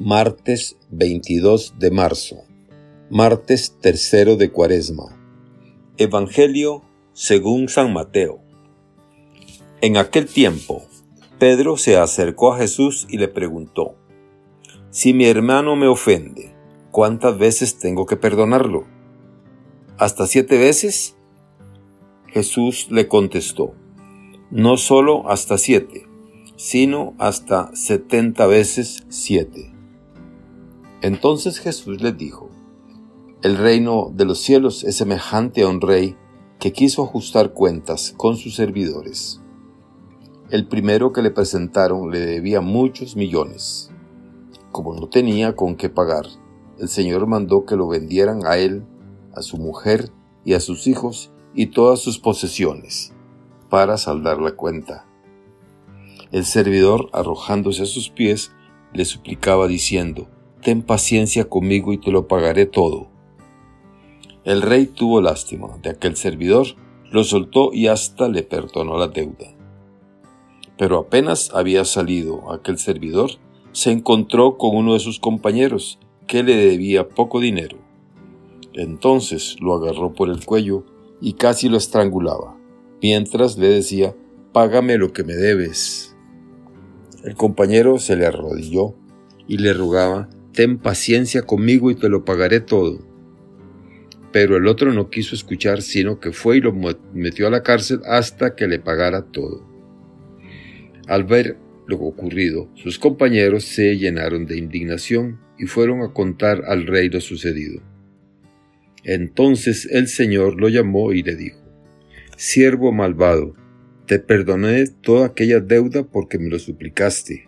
martes 22 de marzo, martes tercero de cuaresma. Evangelio según San Mateo. En aquel tiempo, Pedro se acercó a Jesús y le preguntó, Si mi hermano me ofende, ¿cuántas veces tengo que perdonarlo? ¿Hasta siete veces? Jesús le contestó, No solo hasta siete, sino hasta setenta veces siete. Entonces Jesús les dijo, El reino de los cielos es semejante a un rey que quiso ajustar cuentas con sus servidores. El primero que le presentaron le debía muchos millones. Como no tenía con qué pagar, el Señor mandó que lo vendieran a él, a su mujer y a sus hijos y todas sus posesiones, para saldar la cuenta. El servidor, arrojándose a sus pies, le suplicaba diciendo, ten paciencia conmigo y te lo pagaré todo. El rey tuvo lástima de aquel servidor, lo soltó y hasta le perdonó la deuda. Pero apenas había salido aquel servidor, se encontró con uno de sus compañeros, que le debía poco dinero. Entonces lo agarró por el cuello y casi lo estrangulaba, mientras le decía, Págame lo que me debes. El compañero se le arrodilló y le rogaba ten paciencia conmigo y te lo pagaré todo. Pero el otro no quiso escuchar, sino que fue y lo metió a la cárcel hasta que le pagara todo. Al ver lo ocurrido, sus compañeros se llenaron de indignación y fueron a contar al rey lo sucedido. Entonces el Señor lo llamó y le dijo, Siervo malvado, te perdoné toda aquella deuda porque me lo suplicaste.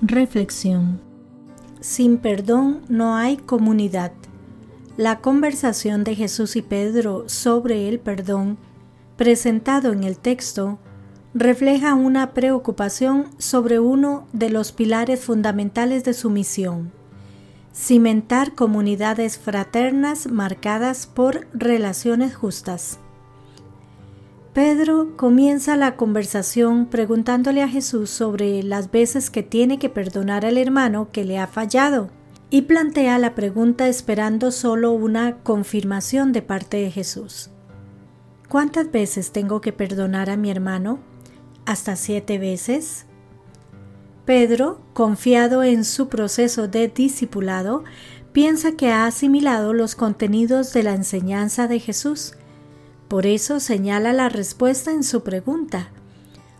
Reflexión. Sin perdón no hay comunidad. La conversación de Jesús y Pedro sobre el perdón, presentado en el texto, refleja una preocupación sobre uno de los pilares fundamentales de su misión, cimentar comunidades fraternas marcadas por relaciones justas. Pedro comienza la conversación preguntándole a Jesús sobre las veces que tiene que perdonar al hermano que le ha fallado y plantea la pregunta esperando solo una confirmación de parte de Jesús. ¿Cuántas veces tengo que perdonar a mi hermano? ¿Hasta siete veces? Pedro, confiado en su proceso de discipulado, piensa que ha asimilado los contenidos de la enseñanza de Jesús por eso señala la respuesta en su pregunta,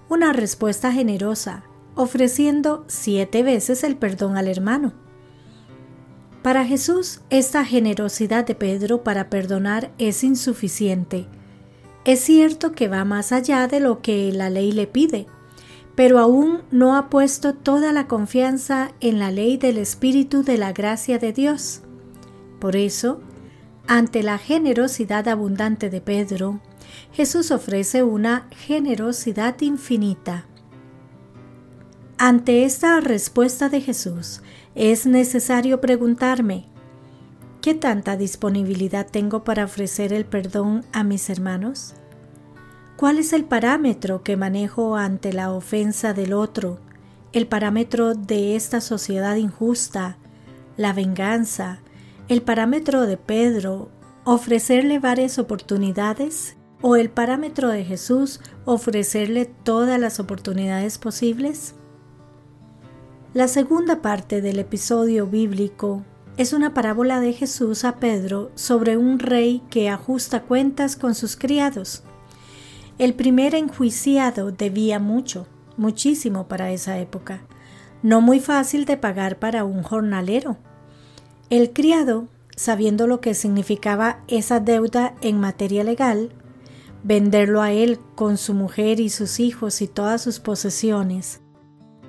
una respuesta generosa, ofreciendo siete veces el perdón al hermano. Para Jesús, esta generosidad de Pedro para perdonar es insuficiente. Es cierto que va más allá de lo que la ley le pide, pero aún no ha puesto toda la confianza en la ley del Espíritu de la gracia de Dios. Por eso, ante la generosidad abundante de Pedro, Jesús ofrece una generosidad infinita. Ante esta respuesta de Jesús, es necesario preguntarme, ¿qué tanta disponibilidad tengo para ofrecer el perdón a mis hermanos? ¿Cuál es el parámetro que manejo ante la ofensa del otro, el parámetro de esta sociedad injusta, la venganza, el parámetro de Pedro, ofrecerle varias oportunidades, o el parámetro de Jesús, ofrecerle todas las oportunidades posibles? La segunda parte del episodio bíblico es una parábola de Jesús a Pedro sobre un rey que ajusta cuentas con sus criados. El primer enjuiciado debía mucho, muchísimo para esa época, no muy fácil de pagar para un jornalero. El criado, sabiendo lo que significaba esa deuda en materia legal, venderlo a él con su mujer y sus hijos y todas sus posesiones,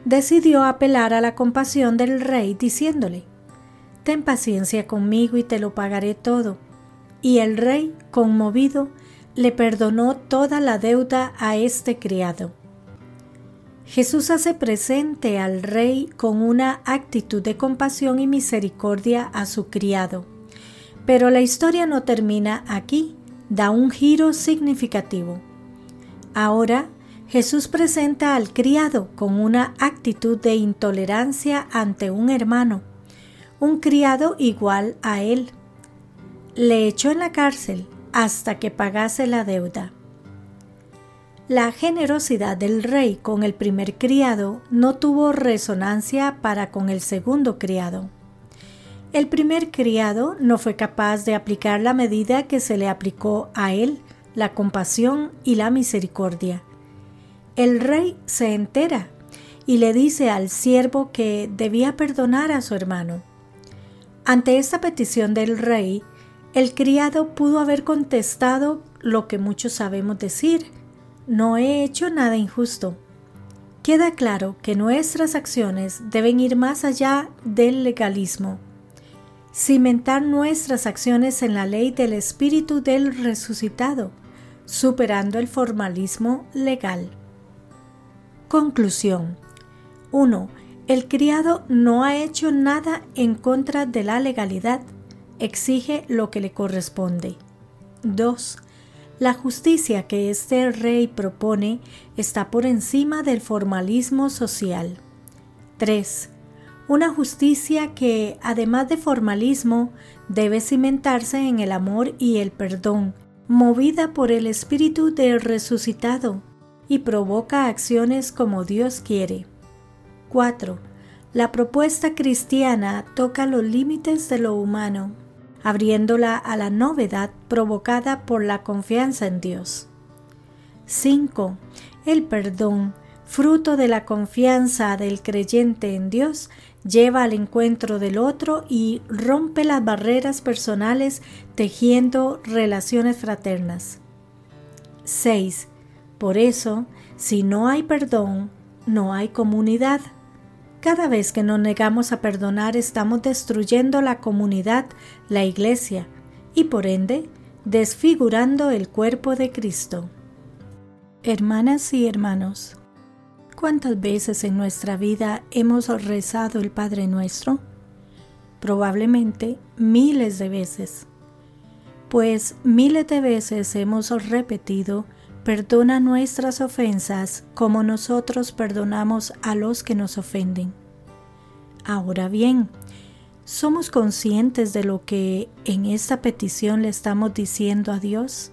decidió apelar a la compasión del rey diciéndole, Ten paciencia conmigo y te lo pagaré todo. Y el rey, conmovido, le perdonó toda la deuda a este criado. Jesús hace presente al rey con una actitud de compasión y misericordia a su criado. Pero la historia no termina aquí, da un giro significativo. Ahora Jesús presenta al criado con una actitud de intolerancia ante un hermano, un criado igual a él. Le echó en la cárcel hasta que pagase la deuda. La generosidad del rey con el primer criado no tuvo resonancia para con el segundo criado. El primer criado no fue capaz de aplicar la medida que se le aplicó a él, la compasión y la misericordia. El rey se entera y le dice al siervo que debía perdonar a su hermano. Ante esta petición del rey, el criado pudo haber contestado lo que muchos sabemos decir, no he hecho nada injusto. Queda claro que nuestras acciones deben ir más allá del legalismo. Cimentar nuestras acciones en la ley del Espíritu del resucitado, superando el formalismo legal. Conclusión 1. El criado no ha hecho nada en contra de la legalidad, exige lo que le corresponde. 2. La justicia que este rey propone está por encima del formalismo social. 3. Una justicia que, además de formalismo, debe cimentarse en el amor y el perdón, movida por el espíritu del resucitado, y provoca acciones como Dios quiere. 4. La propuesta cristiana toca los límites de lo humano abriéndola a la novedad provocada por la confianza en Dios. 5. El perdón, fruto de la confianza del creyente en Dios, lleva al encuentro del otro y rompe las barreras personales tejiendo relaciones fraternas. 6. Por eso, si no hay perdón, no hay comunidad. Cada vez que nos negamos a perdonar estamos destruyendo la comunidad, la iglesia, y por ende desfigurando el cuerpo de Cristo. Hermanas y hermanos, ¿cuántas veces en nuestra vida hemos rezado el Padre nuestro? Probablemente miles de veces. Pues miles de veces hemos repetido Perdona nuestras ofensas como nosotros perdonamos a los que nos ofenden. Ahora bien, ¿somos conscientes de lo que en esta petición le estamos diciendo a Dios?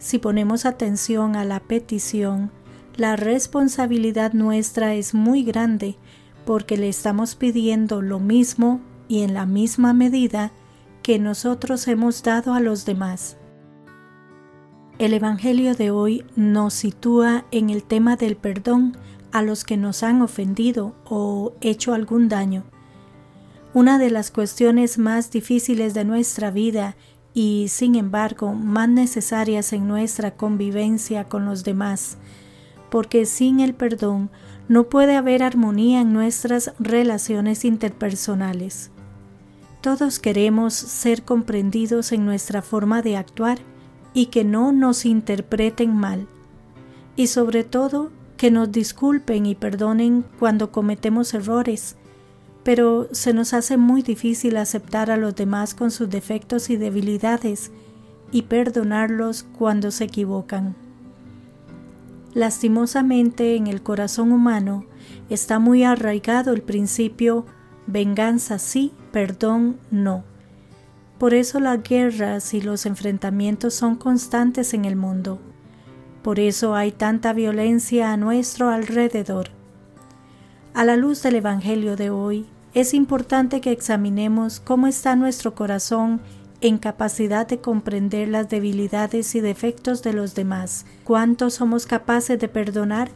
Si ponemos atención a la petición, la responsabilidad nuestra es muy grande porque le estamos pidiendo lo mismo y en la misma medida que nosotros hemos dado a los demás. El Evangelio de hoy nos sitúa en el tema del perdón a los que nos han ofendido o hecho algún daño. Una de las cuestiones más difíciles de nuestra vida y, sin embargo, más necesarias en nuestra convivencia con los demás, porque sin el perdón no puede haber armonía en nuestras relaciones interpersonales. Todos queremos ser comprendidos en nuestra forma de actuar y que no nos interpreten mal. Y sobre todo, que nos disculpen y perdonen cuando cometemos errores, pero se nos hace muy difícil aceptar a los demás con sus defectos y debilidades y perdonarlos cuando se equivocan. Lastimosamente en el corazón humano está muy arraigado el principio venganza sí, perdón no. Por eso las guerras y los enfrentamientos son constantes en el mundo. Por eso hay tanta violencia a nuestro alrededor. A la luz del Evangelio de hoy, es importante que examinemos cómo está nuestro corazón en capacidad de comprender las debilidades y defectos de los demás, cuánto somos capaces de perdonar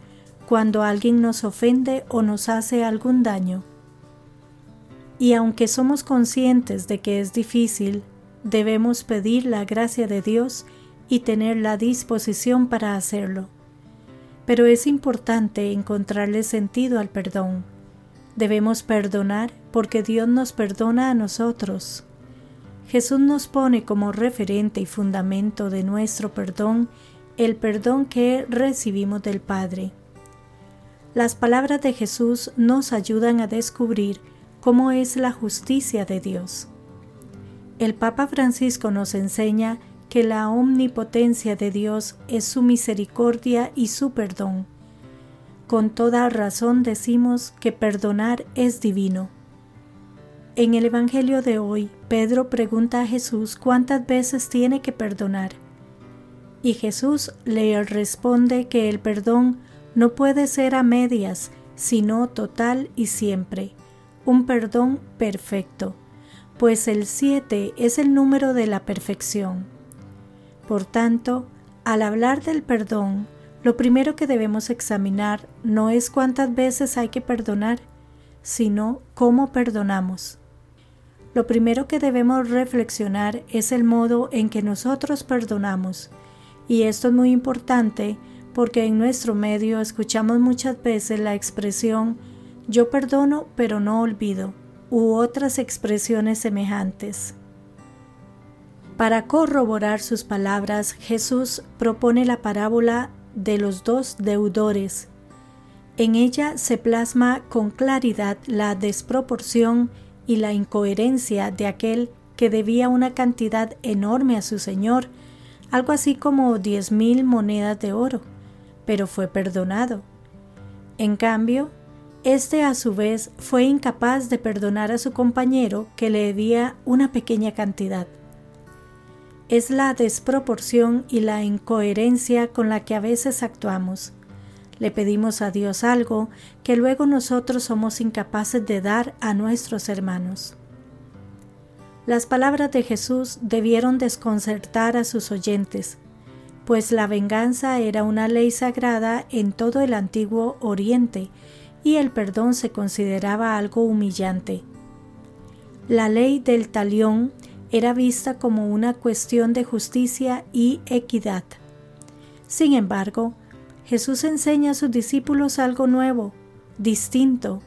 cuando alguien nos ofende o nos hace algún daño. Y aunque somos conscientes de que es difícil, debemos pedir la gracia de Dios y tener la disposición para hacerlo. pero es importante encontrarle sentido al perdón. Debemos perdonar porque Dios nos perdona a nosotros. Jesús nos pone como referente y fundamento de nuestro perdón el perdón que recibimos del Padre. Las palabras de Jesús nos ayudan a descubrir cómo es la justicia de Dios. El Papa Francisco nos enseña que la omnipotencia de Dios es su misericordia y su perdón. Con toda razón decimos que perdonar es divino. En el Evangelio de hoy, Pedro pregunta a Jesús cuántas veces tiene que perdonar. Y Jesús le responde que el perdón no puede ser a medias, sino total y siempre, un perdón perfecto, pues el siete es el número de la perfección. Por tanto, al hablar del perdón, lo primero que debemos examinar no es cuántas veces hay que perdonar, sino cómo perdonamos. Lo primero que debemos reflexionar es el modo en que nosotros perdonamos, y esto es muy importante porque en nuestro medio escuchamos muchas veces la expresión yo perdono pero no olvido u otras expresiones semejantes. Para corroborar sus palabras, Jesús propone la parábola de los dos deudores. En ella se plasma con claridad la desproporción y la incoherencia de aquel que debía una cantidad enorme a su Señor, algo así como diez mil monedas de oro, pero fue perdonado. En cambio, éste a su vez fue incapaz de perdonar a su compañero que le debía una pequeña cantidad es la desproporción y la incoherencia con la que a veces actuamos. Le pedimos a Dios algo que luego nosotros somos incapaces de dar a nuestros hermanos. Las palabras de Jesús debieron desconcertar a sus oyentes, pues la venganza era una ley sagrada en todo el antiguo Oriente y el perdón se consideraba algo humillante. La ley del talión era vista como una cuestión de justicia y equidad. Sin embargo, Jesús enseña a sus discípulos algo nuevo, distinto.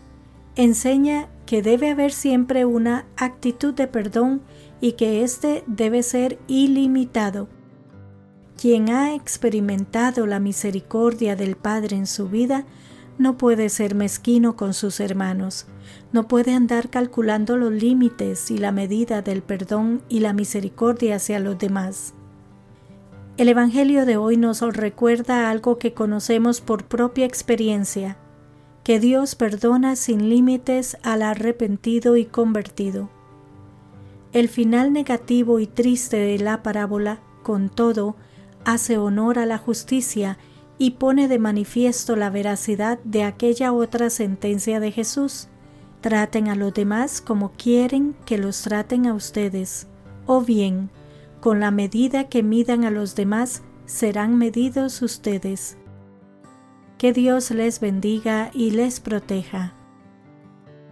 Enseña que debe haber siempre una actitud de perdón y que éste debe ser ilimitado. Quien ha experimentado la misericordia del Padre en su vida no puede ser mezquino con sus hermanos, no puede andar calculando los límites y la medida del perdón y la misericordia hacia los demás. El Evangelio de hoy nos recuerda algo que conocemos por propia experiencia, que Dios perdona sin límites al arrepentido y convertido. El final negativo y triste de la parábola, con todo, hace honor a la justicia y pone de manifiesto la veracidad de aquella otra sentencia de Jesús. Traten a los demás como quieren que los traten a ustedes, o bien, con la medida que midan a los demás, serán medidos ustedes. Que Dios les bendiga y les proteja.